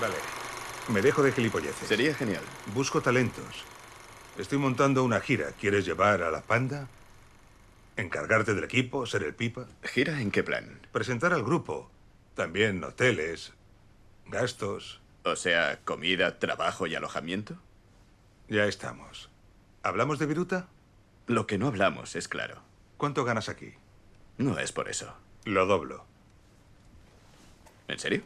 Vale. Me dejo de gilipolleces. Sería genial. Busco talentos. Estoy montando una gira. ¿Quieres llevar a la panda? ¿Encargarte del equipo? ¿Ser el pipa? ¿Gira en qué plan? Presentar al grupo. También hoteles, gastos. O sea, comida, trabajo y alojamiento. Ya estamos. ¿Hablamos de viruta? Lo que no hablamos es claro. ¿Cuánto ganas aquí? No es por eso. Lo doblo. ¿En serio?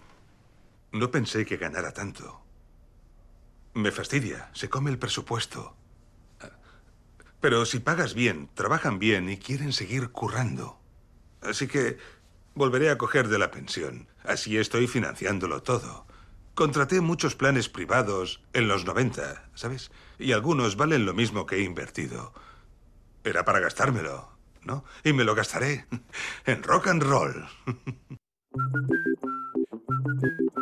No pensé que ganara tanto. Me fastidia, se come el presupuesto. Pero si pagas bien, trabajan bien y quieren seguir currando. Así que volveré a coger de la pensión. Así estoy financiándolo todo. Contraté muchos planes privados en los 90, ¿sabes? Y algunos valen lo mismo que he invertido. Era para gastármelo, ¿no? Y me lo gastaré en rock and roll.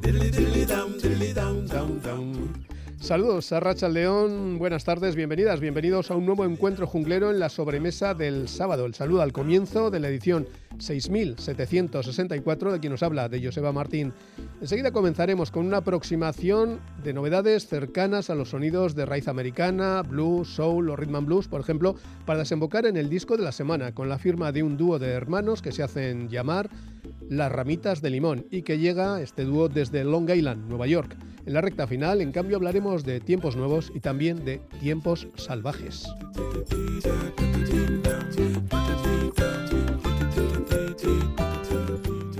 Saludos a Racha León, buenas tardes, bienvenidas, bienvenidos a un nuevo encuentro junglero en la sobremesa del sábado. El saludo al comienzo de la edición 6764 de quien nos habla, de Joseba Martín. Enseguida comenzaremos con una aproximación de novedades cercanas a los sonidos de raíz americana, blues, soul o rhythm and blues, por ejemplo, para desembocar en el disco de la semana, con la firma de un dúo de hermanos que se hacen llamar Las Ramitas de Limón y que llega este dúo desde Long Island, Nueva York. En la recta final, en cambio, hablaremos de tiempos nuevos y también de tiempos salvajes.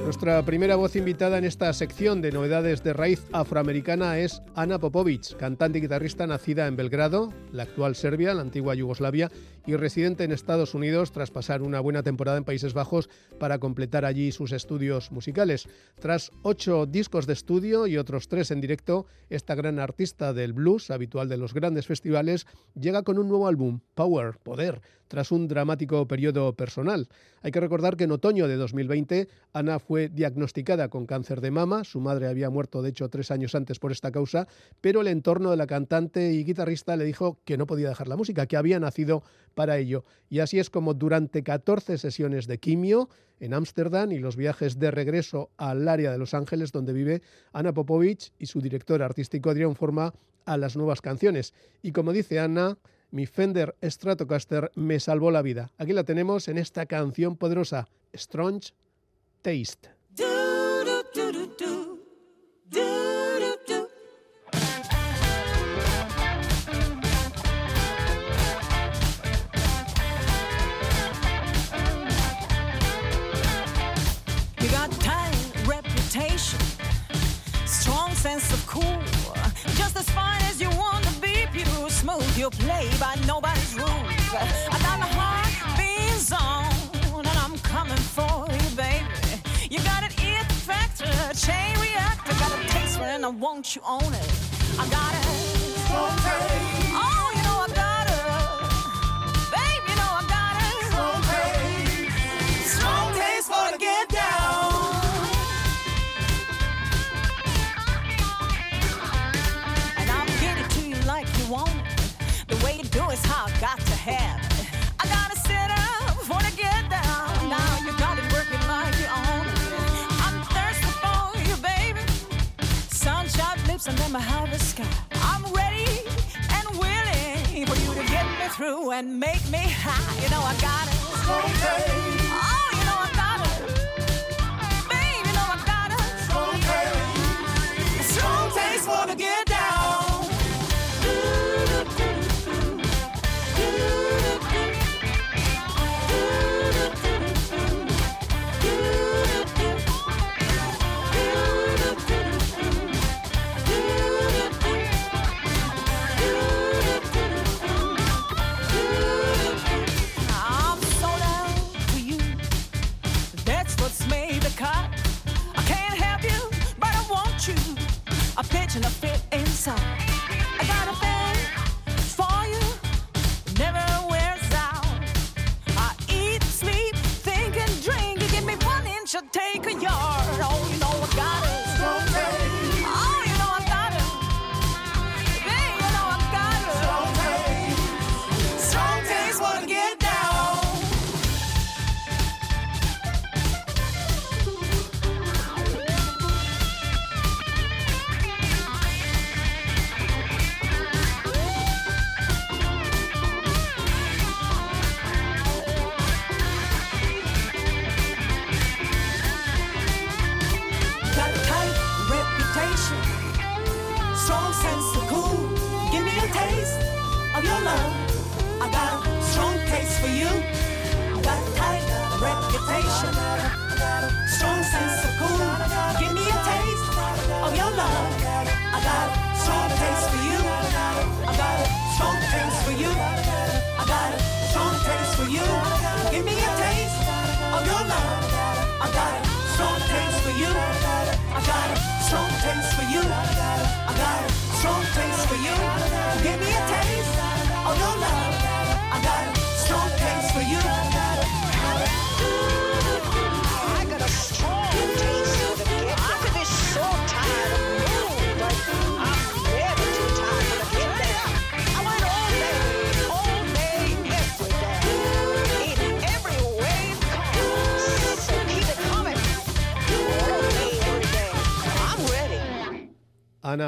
Nuestra primera voz invitada en esta sección de novedades de raíz afroamericana es Ana Popovic, cantante y guitarrista nacida en Belgrado, la actual Serbia, la antigua Yugoslavia, y residente en Estados Unidos tras pasar una buena temporada en Países Bajos para completar allí sus estudios musicales. Tras ocho discos de estudio y otros tres en directo, esta gran artista del blues, habitual de los grandes festivales, llega con un nuevo álbum, Power, Poder, tras un dramático periodo personal. Hay que recordar que en otoño de 2020 Ana fue diagnosticada con cáncer de mama, su madre había muerto de hecho tres años antes por esta causa, pero el entorno de la cantante y guitarrista le dijo que no podía dejar la música, que había nacido para ello. Y así es como durante 14 sesiones de quimio en Ámsterdam y los viajes de regreso al área de Los Ángeles donde vive Ana Popovich y su director artístico dieron forma a las nuevas canciones. Y como dice Ana, mi Fender Stratocaster me salvó la vida. Aquí la tenemos en esta canción poderosa, Strange Taste. Sense of cool. Just as fine as you want to be, pure smooth. You play by nobody's rules. I got my heart beats on, and I'm coming for you, baby. You got an it factor, chain reactor, got a taste for it, and I want you on it. I got it. Oh, The way you do is how I got to have it. I gotta sit up I get down. Now you got it working like you own it. I'm thirsty for you, baby. Sunshine lips and then my harvest sky. I'm ready and willing for you to get me through and make me high. You know I got it. Oh, you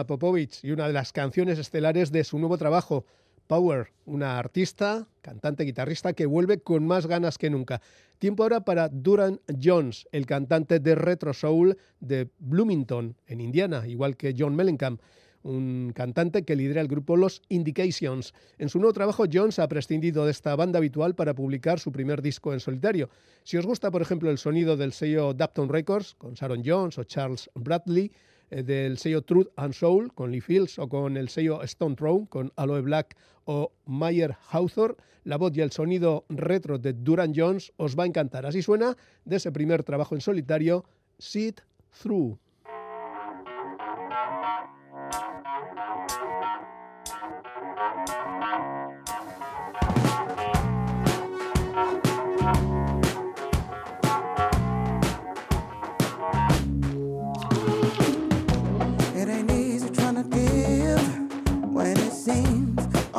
Popovich y una de las canciones estelares de su nuevo trabajo, Power, una artista, cantante, guitarrista que vuelve con más ganas que nunca. Tiempo ahora para Duran Jones, el cantante de retro soul de Bloomington, en Indiana, igual que John Mellencamp, un cantante que lidera el grupo Los Indications. En su nuevo trabajo, Jones ha prescindido de esta banda habitual para publicar su primer disco en solitario. Si os gusta, por ejemplo, el sonido del sello Dapton Records, con Sharon Jones o Charles Bradley, del sello Truth and Soul con Lee Fields o con el sello Stone Throw con Aloe Black o Mayer Hawthorne, la voz y el sonido retro de Duran Jones os va a encantar. Así suena de ese primer trabajo en solitario, Sit Through.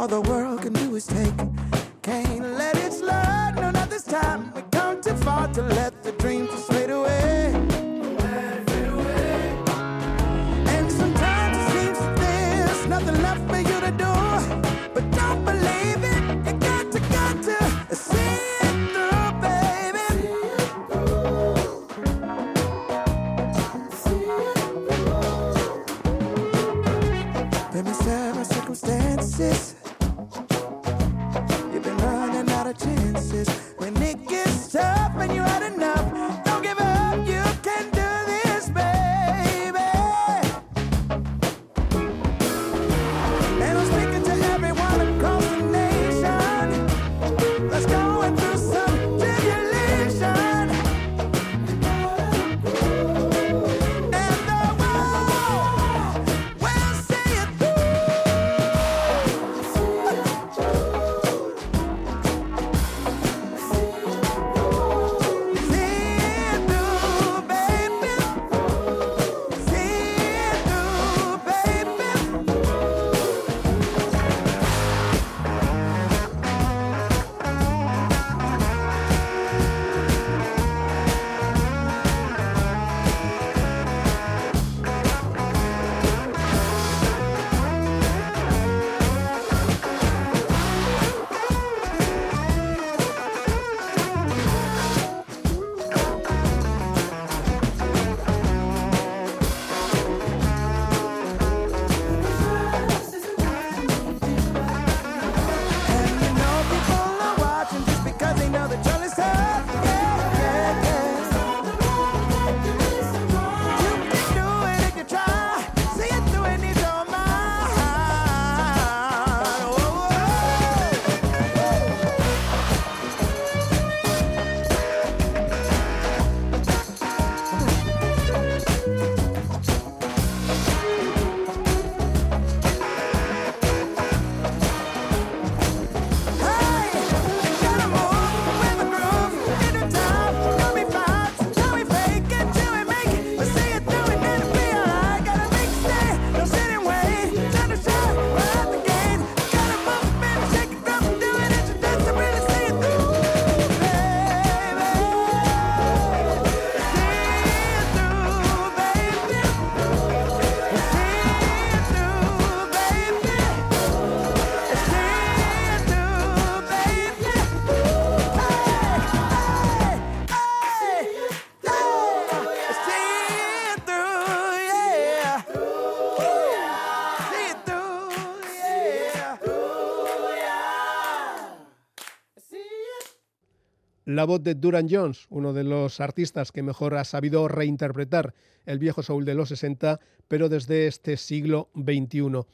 All the world can do is take. Can't let it slide, no, not this time. We come too far to let the dreams just fade away. And sometimes it seems there's nothing left for you to do. But don't believe it, you got to, got to see it through, baby. Circumstances. Of La voz de Duran Jones, uno de los artistas que mejor ha sabido reinterpretar el viejo soul de los 60, pero desde este siglo XXI.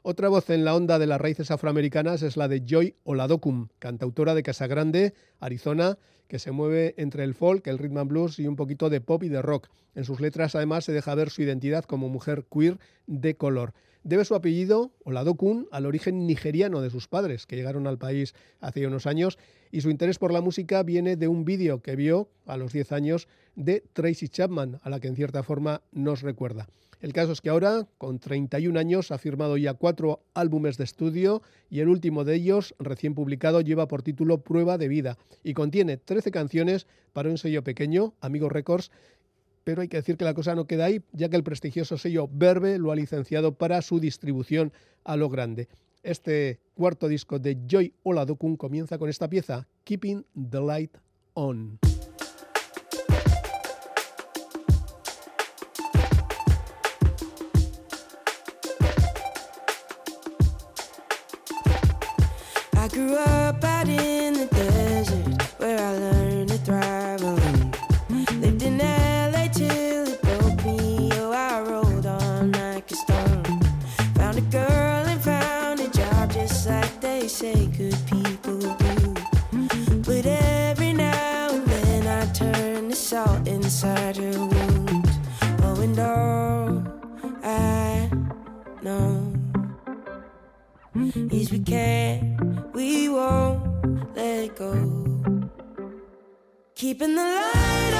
Otra voz en la onda de las raíces afroamericanas es la de Joy Oladokum, cantautora de Casagrande, Arizona, que se mueve entre el folk, el rhythm and blues y un poquito de pop y de rock. En sus letras además se deja ver su identidad como mujer queer de color. Debe su apellido, Oladokun, al origen nigeriano de sus padres, que llegaron al país hace unos años, y su interés por la música viene de un vídeo que vio a los 10 años de Tracy Chapman, a la que en cierta forma nos recuerda. El caso es que ahora, con 31 años, ha firmado ya cuatro álbumes de estudio y el último de ellos, recién publicado, lleva por título Prueba de Vida y contiene 13 canciones para un sello pequeño, Amigos Records, pero hay que decir que la cosa no queda ahí, ya que el prestigioso sello Verbe lo ha licenciado para su distribución a lo grande. Este cuarto disco de Joy Oladokun comienza con esta pieza, Keeping the Light On. Is we can't, we won't let go. Keeping the light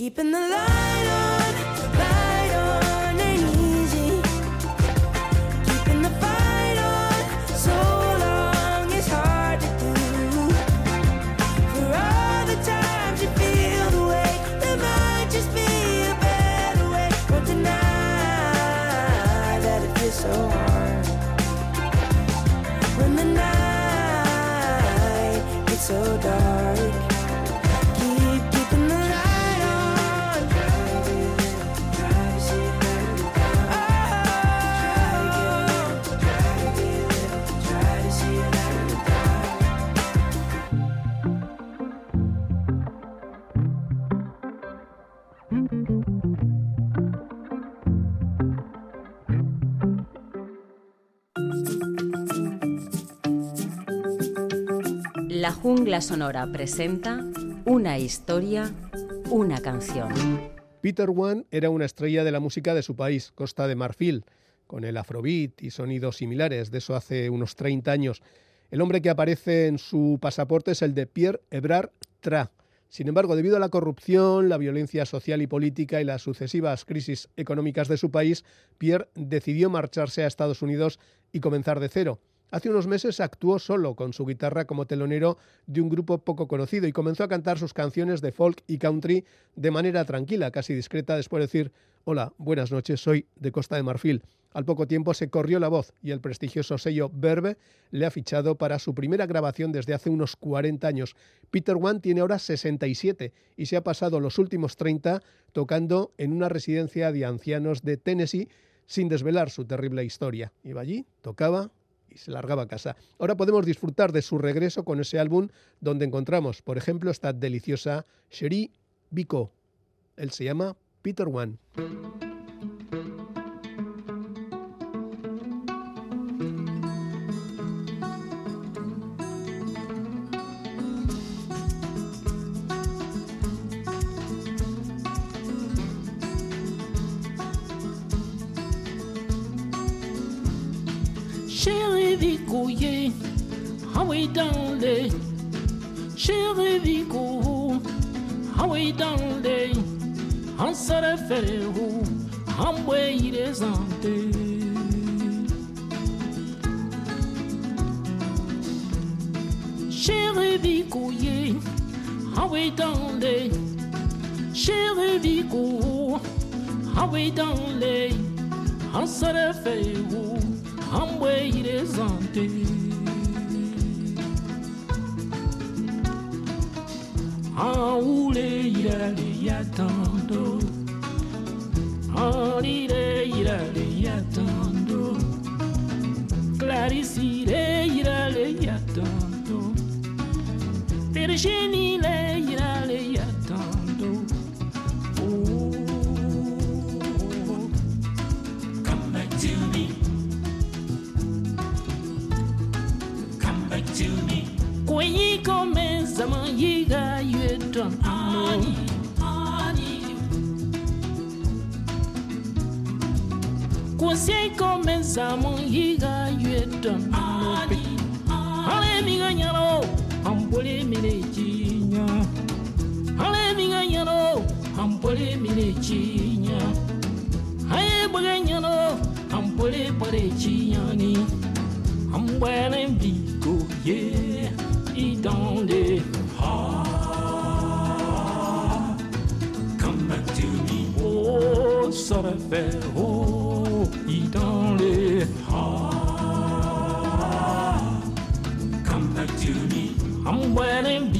Keeping the light on, light on ain't easy. Keeping the fight on so long is hard to do. For all the times you feel the way, there might just be a better way. Don't deny that it feels so hard when the night gets so dark. Jungla Sonora presenta una historia, una canción. Peter Wan era una estrella de la música de su país, Costa de Marfil, con el afrobeat y sonidos similares, de eso hace unos 30 años. El hombre que aparece en su pasaporte es el de Pierre Ebrard Tra. Sin embargo, debido a la corrupción, la violencia social y política y las sucesivas crisis económicas de su país, Pierre decidió marcharse a Estados Unidos y comenzar de cero. Hace unos meses actuó solo con su guitarra como telonero de un grupo poco conocido y comenzó a cantar sus canciones de folk y country de manera tranquila, casi discreta, después de decir, hola, buenas noches, soy de Costa de Marfil. Al poco tiempo se corrió la voz y el prestigioso sello Verve le ha fichado para su primera grabación desde hace unos 40 años. Peter Wan tiene ahora 67 y se ha pasado los últimos 30 tocando en una residencia de ancianos de Tennessee sin desvelar su terrible historia. Iba allí, tocaba y se largaba a casa. Ahora podemos disfrutar de su regreso con ese álbum donde encontramos, por ejemplo, esta deliciosa Cherie Bico. Él se llama Peter Wan. Vicouillé, ah oui dans les, chéri Vicou, ah oui dans les, en se réfère en les antés. Chéri Vicouillé, ah oui dans les, chéri Vicou, ah oui dans les, en se mgbe yireza nte awule yirale yatando olile yirale yatando clarisire yirale yatando tereshenile kwosye komenzamo yiga yeta mpe ale miganyalo ampole minechinya ale miganyalo ampole minechinya aye baganyalo ampole parechinyani ambwele mbiko ye idande ah, come back to me. Oh sort oh dans les heart. Come back to me. I'm wearing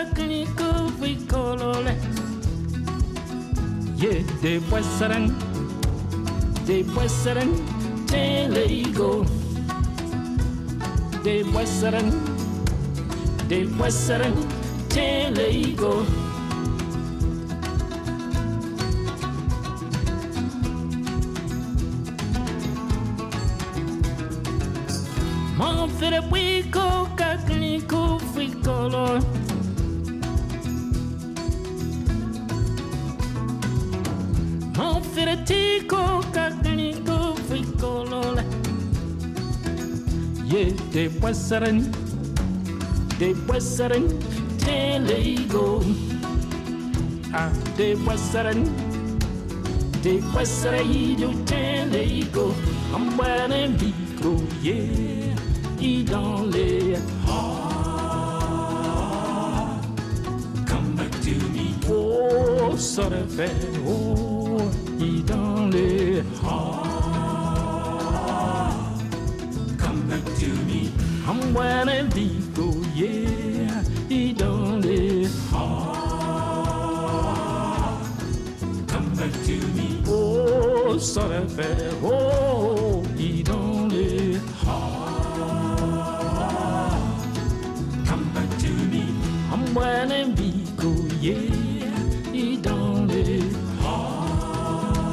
Sakniku Vikolole. Ye de Wesseren, de Wesseren, Telego. De Wesseren, de Wesseren, Telego. Mom, fit up. de Wesseren, de Wesseren, Telego. Ah, de Wesseren, de Wesseren, do Telego. I'm wearing micro, yeah, et dans les ah, Come back to me. Oh, sort of bad, oh, et dans les ah, sudden fair. Oh, he don't live hard. Come back to me. I'm wearing Vico, yeah. He don't live hard.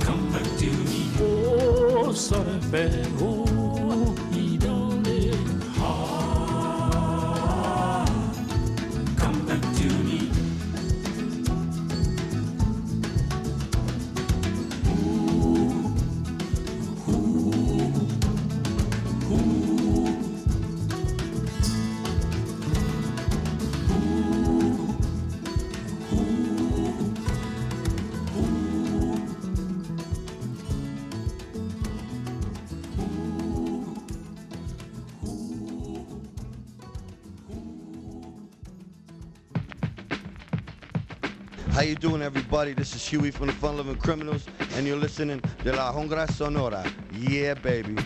Come back to me. Oh, sudden fair. How you doing, everybody? This is Huey from the Fun Loving Criminals, and you're listening to La Hongra Sonora. Yeah, baby.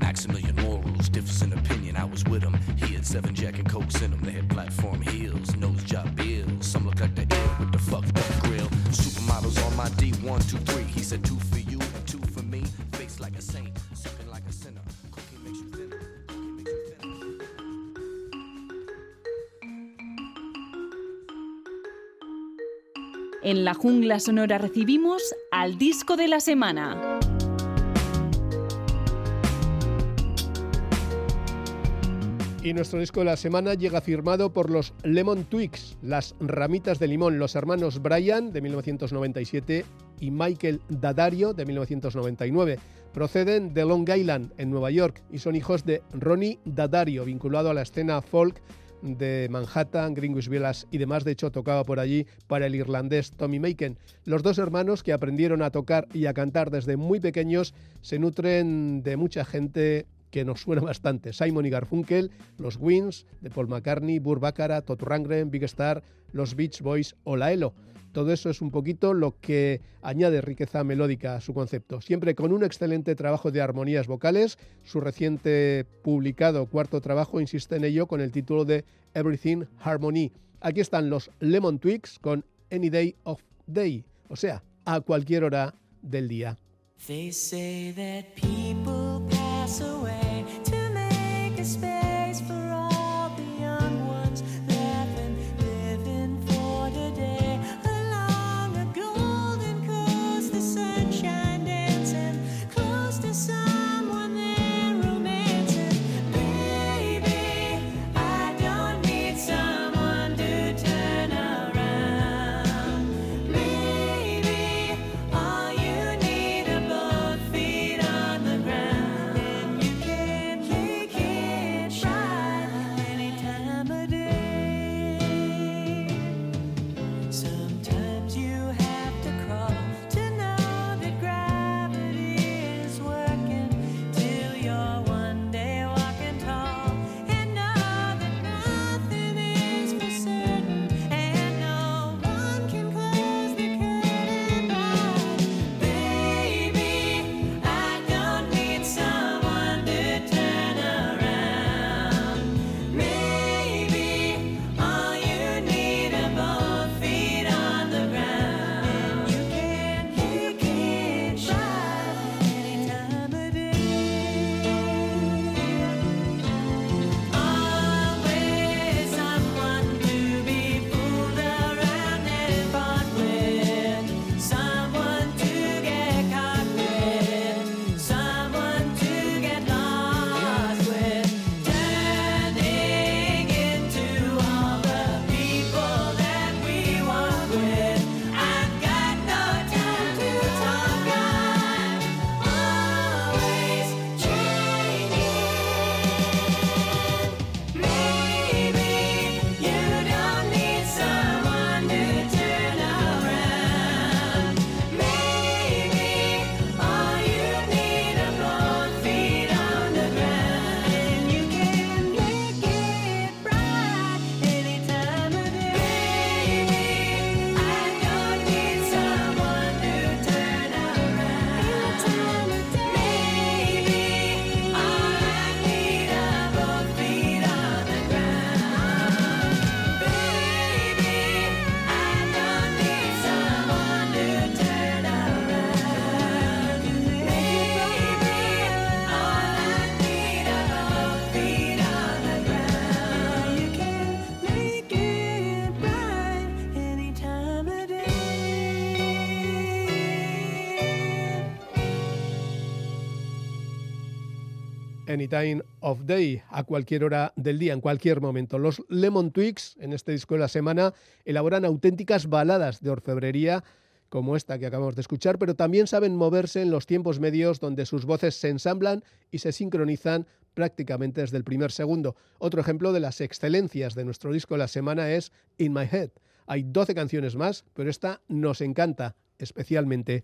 Maximilian morals, difference in opinion. I was with him. He had seven jack and cokes in him. They had platform heels, nose job bills. Some look like the ill with the fucked up grill. Supermodels on my D, one, two, three. He said two for you two for me. Face like a saint, En la jungla sonora recibimos al disco de la semana. Y nuestro disco de la semana llega firmado por los Lemon Twigs, las ramitas de limón, los hermanos Brian de 1997 y Michael Dadario de 1999. Proceden de Long Island, en Nueva York, y son hijos de Ronnie Dadario, vinculado a la escena folk de Manhattan, Greenwich Village y demás. De hecho, tocaba por allí para el irlandés Tommy Macon. Los dos hermanos que aprendieron a tocar y a cantar desde muy pequeños se nutren de mucha gente que nos suena bastante. Simon y Garfunkel, los Wings, de Paul McCartney, Burr Baccarat, Todd Rundgren, Big Star, los Beach Boys o la Elo. Todo eso es un poquito lo que añade riqueza melódica a su concepto. Siempre con un excelente trabajo de armonías vocales. Su reciente publicado cuarto trabajo insiste en ello con el título de Everything Harmony. Aquí están los Lemon Twigs con Any Day of Day, o sea, a cualquier hora del día. Anytime of Day, a cualquier hora del día, en cualquier momento. Los Lemon Twigs, en este disco de la semana, elaboran auténticas baladas de orfebrería como esta que acabamos de escuchar, pero también saben moverse en los tiempos medios donde sus voces se ensamblan y se sincronizan prácticamente desde el primer segundo. Otro ejemplo de las excelencias de nuestro disco de la semana es In My Head. Hay 12 canciones más, pero esta nos encanta especialmente.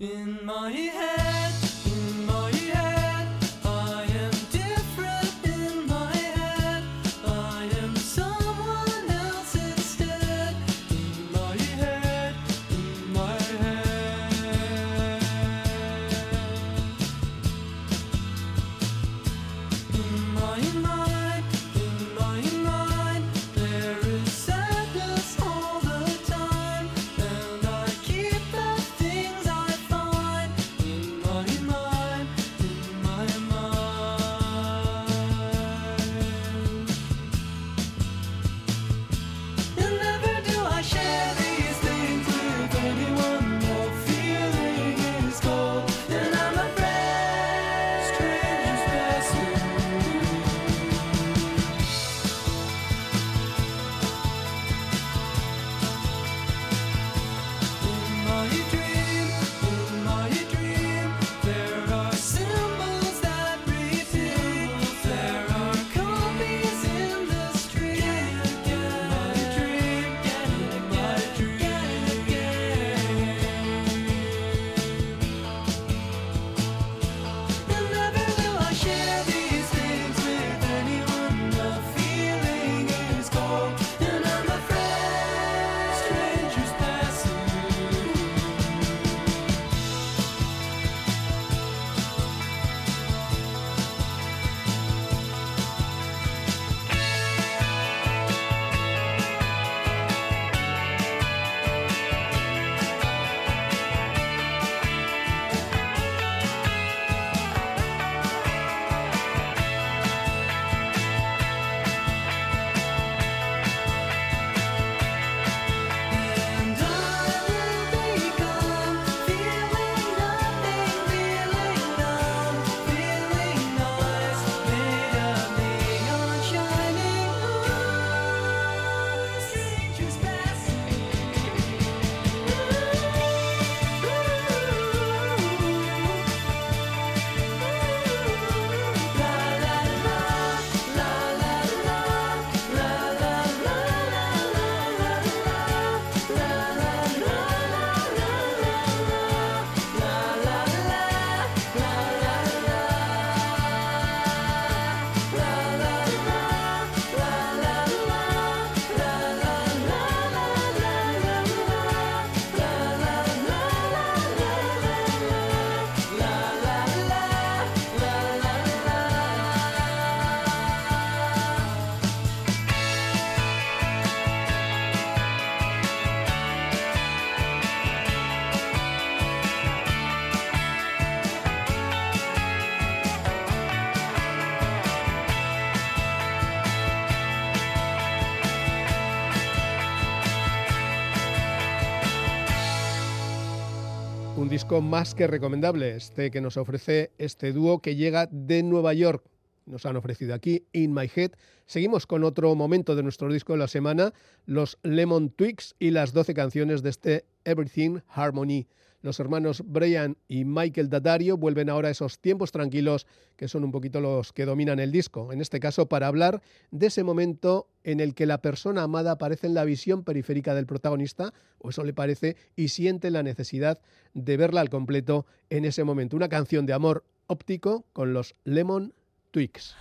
Disco más que recomendable, este que nos ofrece este dúo que llega de Nueva York. Nos han ofrecido aquí In My Head. Seguimos con otro momento de nuestro disco de la semana, los Lemon Twigs y las 12 canciones de este Everything Harmony. Los hermanos Brian y Michael Daddario vuelven ahora a esos tiempos tranquilos que son un poquito los que dominan el disco. En este caso, para hablar de ese momento en el que la persona amada aparece en la visión periférica del protagonista, o eso le parece, y siente la necesidad de verla al completo en ese momento. Una canción de amor óptico con los Lemon Twigs.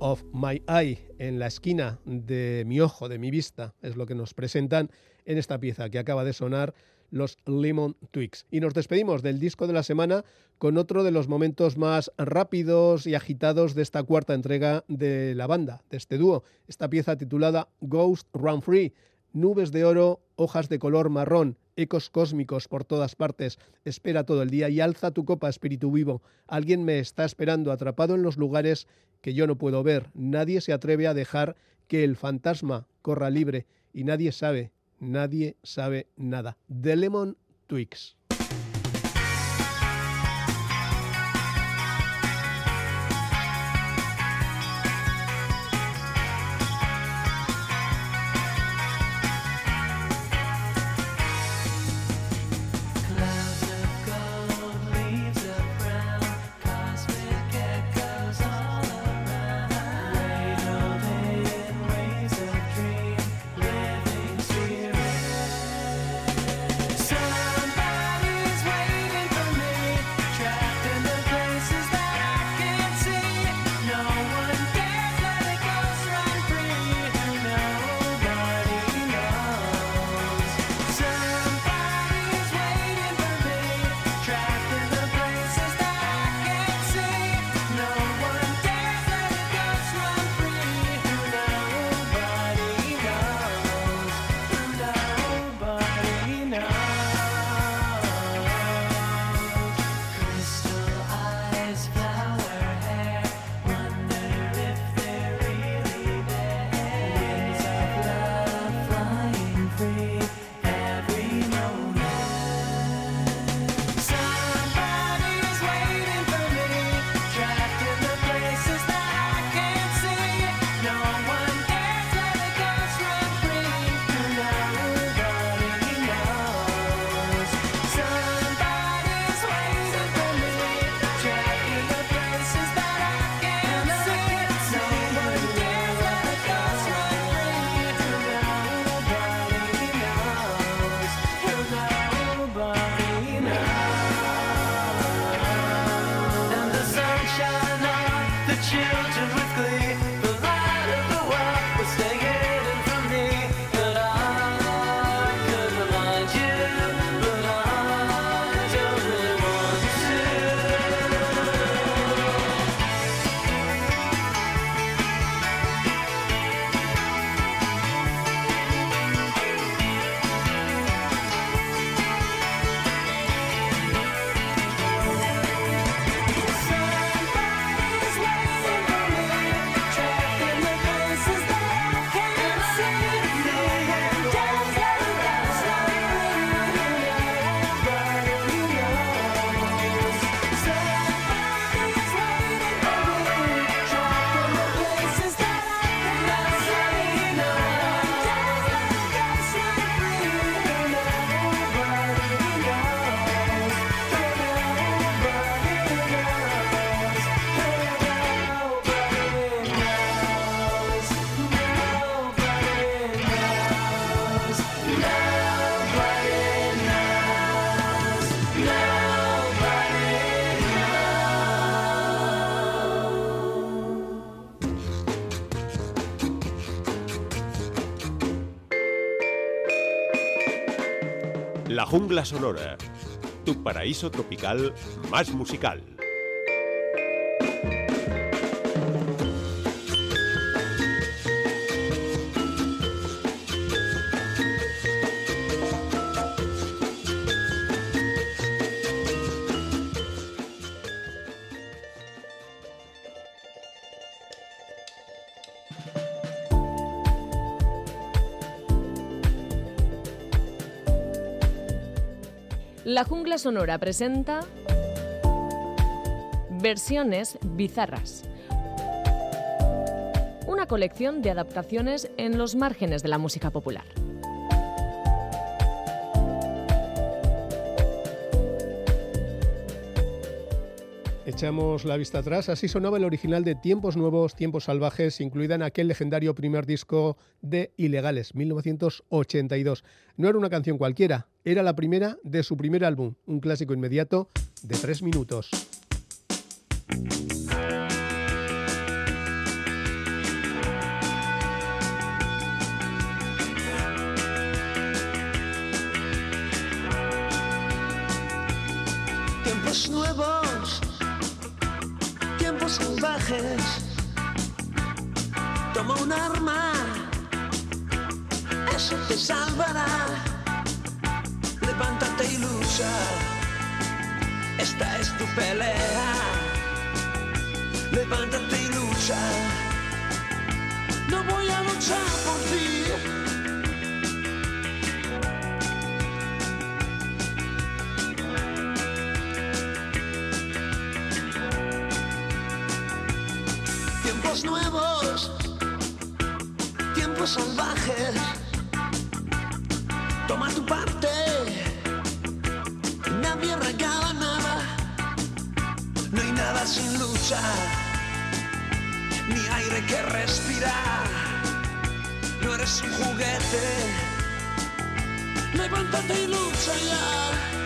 Of My Eye, en la esquina de mi ojo, de mi vista, es lo que nos presentan en esta pieza que acaba de sonar los Lemon Twigs. Y nos despedimos del disco de la semana con otro de los momentos más rápidos y agitados de esta cuarta entrega de la banda, de este dúo. Esta pieza titulada Ghost Run Free. Nubes de oro, hojas de color marrón, ecos cósmicos por todas partes. Espera todo el día y alza tu copa, espíritu vivo. Alguien me está esperando, atrapado en los lugares que yo no puedo ver. Nadie se atreve a dejar que el fantasma corra libre y nadie sabe, nadie sabe nada. The Lemon Twigs. Jungla sonora, tu paraíso tropical más musical. Sonora presenta Versiones bizarras. Una colección de adaptaciones en los márgenes de la música popular. Echamos la vista atrás, así sonaba el original de Tiempos Nuevos, Tiempos Salvajes, incluida en aquel legendario primer disco de Ilegales, 1982. No era una canción cualquiera, era la primera de su primer álbum, un clásico inmediato de tres minutos. Tiempos Nuevos salvajes. Toma un arma, eso te salvará. Levántate y lucha, esta es tu pelea. Levántate y lucha, no voy a luchar por ti. Tiempos nuevos, tiempos salvajes. Toma tu parte, nadie regala nada. No hay nada sin lucha, ni aire que respirar. No eres un juguete, levántate y lucha ya.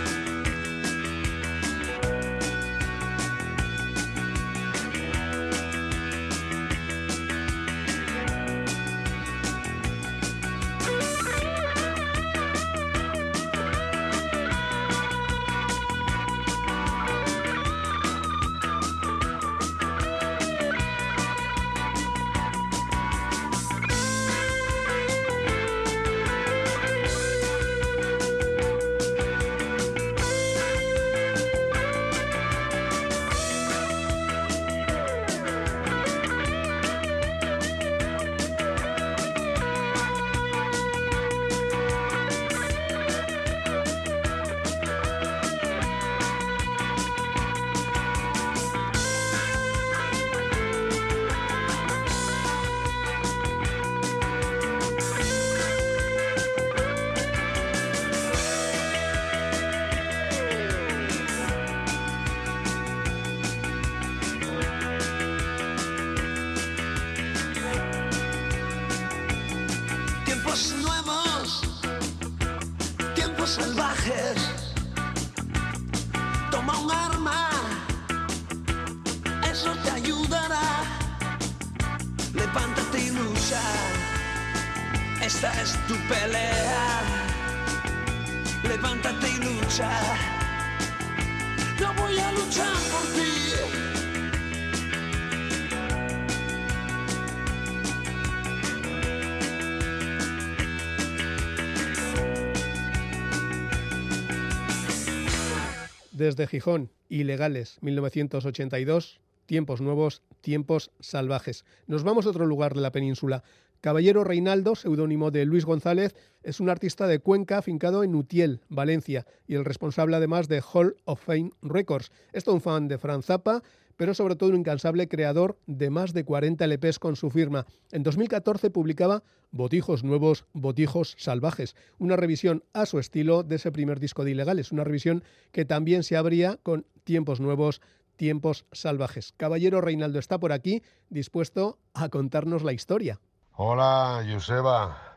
Desde Gijón, Ilegales, 1982, Tiempos Nuevos, Tiempos Salvajes. Nos vamos a otro lugar de la península. Caballero Reinaldo, seudónimo de Luis González, es un artista de Cuenca afincado en Utiel, Valencia, y el responsable además de Hall of Fame Records. Es un fan de Franz Zappa, pero sobre todo un incansable creador de más de 40 LPs con su firma. En 2014 publicaba Botijos Nuevos, Botijos Salvajes, una revisión a su estilo de ese primer disco de Ilegales, una revisión que también se abría con Tiempos Nuevos, Tiempos Salvajes. Caballero Reinaldo está por aquí, dispuesto a contarnos la historia. Hola, Joseba.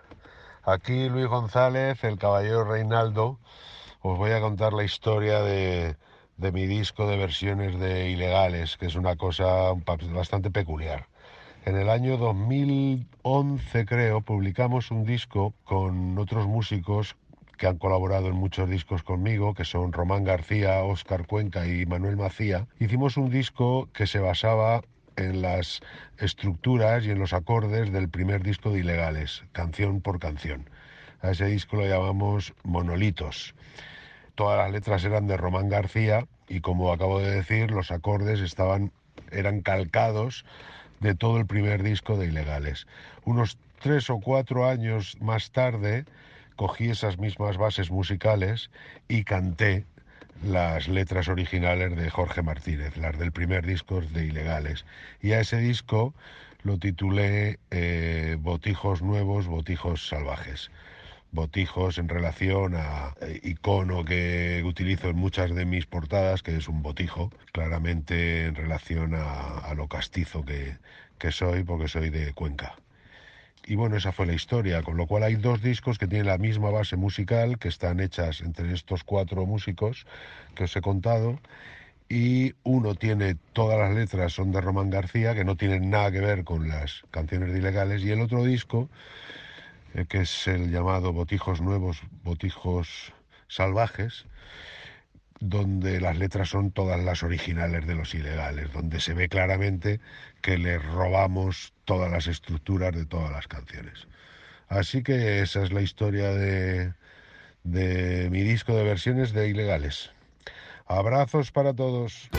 Aquí Luis González, el caballero Reinaldo. Os voy a contar la historia de, de mi disco de versiones de ilegales, que es una cosa bastante peculiar. En el año 2011, creo, publicamos un disco con otros músicos que han colaborado en muchos discos conmigo, que son Román García, Óscar Cuenca y Manuel Macía. Hicimos un disco que se basaba en las estructuras y en los acordes del primer disco de Ilegales, canción por canción. A ese disco lo llamamos Monolitos. Todas las letras eran de Román García y como acabo de decir, los acordes estaban eran calcados de todo el primer disco de Ilegales. Unos tres o cuatro años más tarde cogí esas mismas bases musicales y canté las letras originales de Jorge Martínez, las del primer disco de Ilegales. Y a ese disco lo titulé eh, Botijos Nuevos, Botijos Salvajes. Botijos en relación a eh, icono que utilizo en muchas de mis portadas, que es un botijo, claramente en relación a, a lo castizo que, que soy, porque soy de Cuenca. Y bueno, esa fue la historia, con lo cual hay dos discos que tienen la misma base musical, que están hechas entre estos cuatro músicos que os he contado, y uno tiene todas las letras, son de Román García, que no tienen nada que ver con las canciones de ilegales, y el otro disco, eh, que es el llamado Botijos Nuevos, Botijos Salvajes, donde las letras son todas las originales de los ilegales, donde se ve claramente que les robamos todas las estructuras de todas las canciones. Así que esa es la historia de, de mi disco de versiones de ilegales. Abrazos para todos.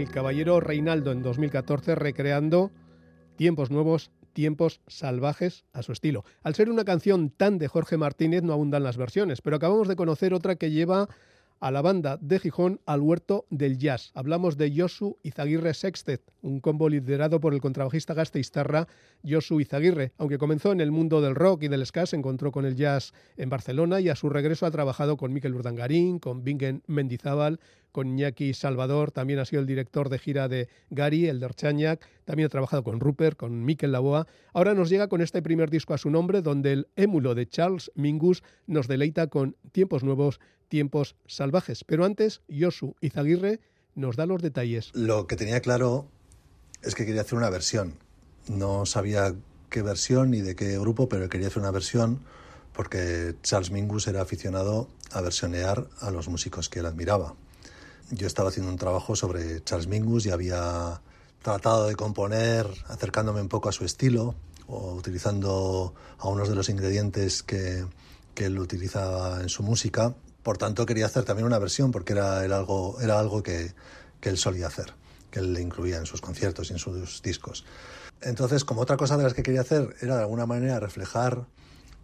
El caballero Reinaldo en 2014 recreando tiempos nuevos, tiempos salvajes a su estilo. Al ser una canción tan de Jorge Martínez no abundan las versiones, pero acabamos de conocer otra que lleva a la banda de Gijón al huerto del jazz. Hablamos de Josu Izaguirre Sextet, un combo liderado por el contrabajista gasteiztarra Josu Izaguirre. Aunque comenzó en el mundo del rock y del ska, se encontró con el jazz en Barcelona y a su regreso ha trabajado con Miquel Urdangarín, con Bingen Mendizábal, con Iñaki Salvador, también ha sido el director de gira de Gary, el de también ha trabajado con Rupert, con Miquel Laboa. Ahora nos llega con este primer disco a su nombre, donde el émulo de Charles Mingus nos deleita con tiempos nuevos, tiempos salvajes. Pero antes, Josu Izaguirre nos da los detalles. Lo que tenía claro es que quería hacer una versión. No sabía qué versión ni de qué grupo, pero quería hacer una versión porque Charles Mingus era aficionado a versionear a los músicos que él admiraba. Yo estaba haciendo un trabajo sobre Charles Mingus y había tratado de componer acercándome un poco a su estilo o utilizando algunos de los ingredientes que, que él utilizaba en su música. Por tanto, quería hacer también una versión porque era, algo, que, él solía hacer, que él le incluía en sus conciertos y en sus discos. Entonces, como otra cosa de las que quería hacer era de alguna manera reflejar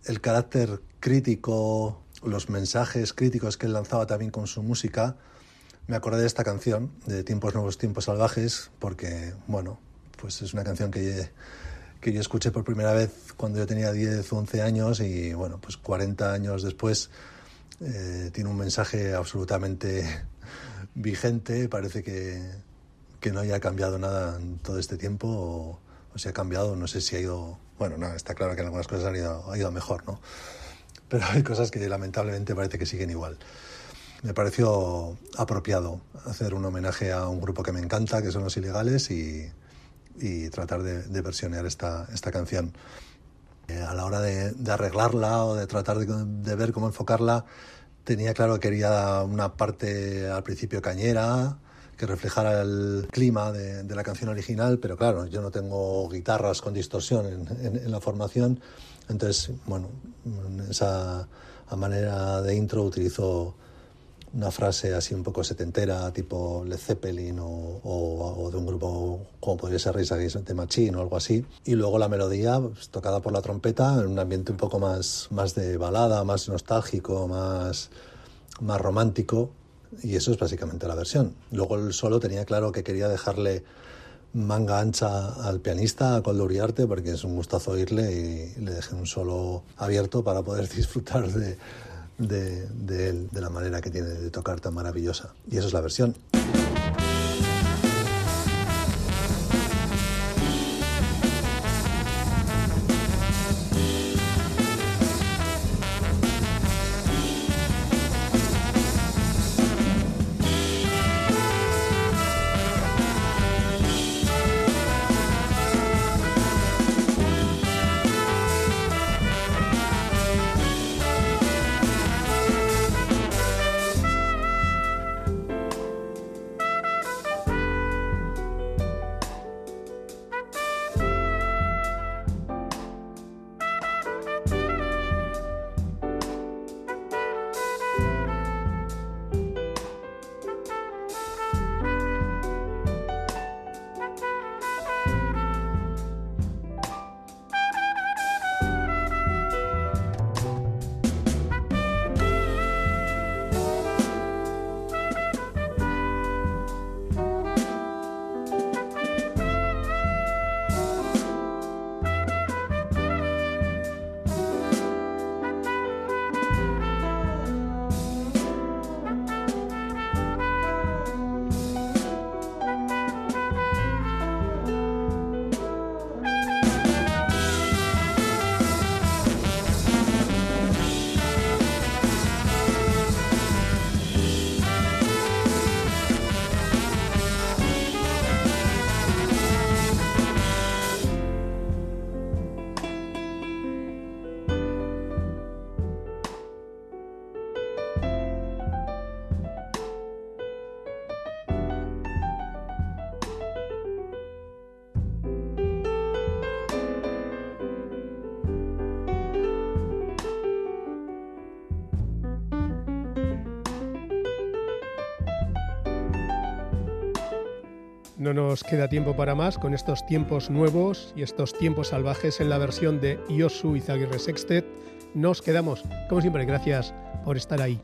el carácter crítico, los mensajes críticos que él lanzaba también con su música, me acordé de esta canción, de Tiempos Nuevos, Tiempos Salvajes, porque, bueno, pues es una canción que, que yo escuché por primera vez cuando yo tenía 10 o 11 años y, bueno, pues 40 años después eh, tiene un mensaje absolutamente vigente. Parece que, que, no haya cambiado nada en todo este tiempo o, o si ha cambiado, no sé si ha ido... Bueno, no, está claro que en algunas cosas han ido, ha ido mejor, ¿no? Pero hay cosas que lamentablemente parece que siguen igual me pareció apropiado hacer un homenaje a un grupo que me encanta, que son los ilegales, y, y tratar de, de, versionear esta, esta canción. Eh, a la hora de, arreglarla o de tratar de, ver cómo enfocarla, tenía claro que quería una parte al principio cañera, que reflejara el clima de, la canción original, pero claro, yo no tengo guitarras con distorsión en, en, en la formación, entonces, bueno, esa manera de intro utilizo una frase así un poco setentera, tipo Led Zeppelin o, o- o de un grupo como podría ser Rage Against the Machine o algo así. Y luego la melodía pues, tocada por la trompeta en un ambiente un poco más, más de balada, más nostálgico, más, más romántico. Y eso es básicamente la versión. Luego el solo tenía claro que quería dejarle manga ancha al pianista, a Coldo porque es un gustazo oírle y le dejé un solo abierto para poder disfrutar de, de, de él, de la manera que tiene de tocar tan maravillosa. Y eso es la versión. No nos queda tiempo para más con estos tiempos nuevos y estos tiempos salvajes en la versión de Yosu Izaguirre Sextet. Nos quedamos, como siempre, gracias por estar ahí.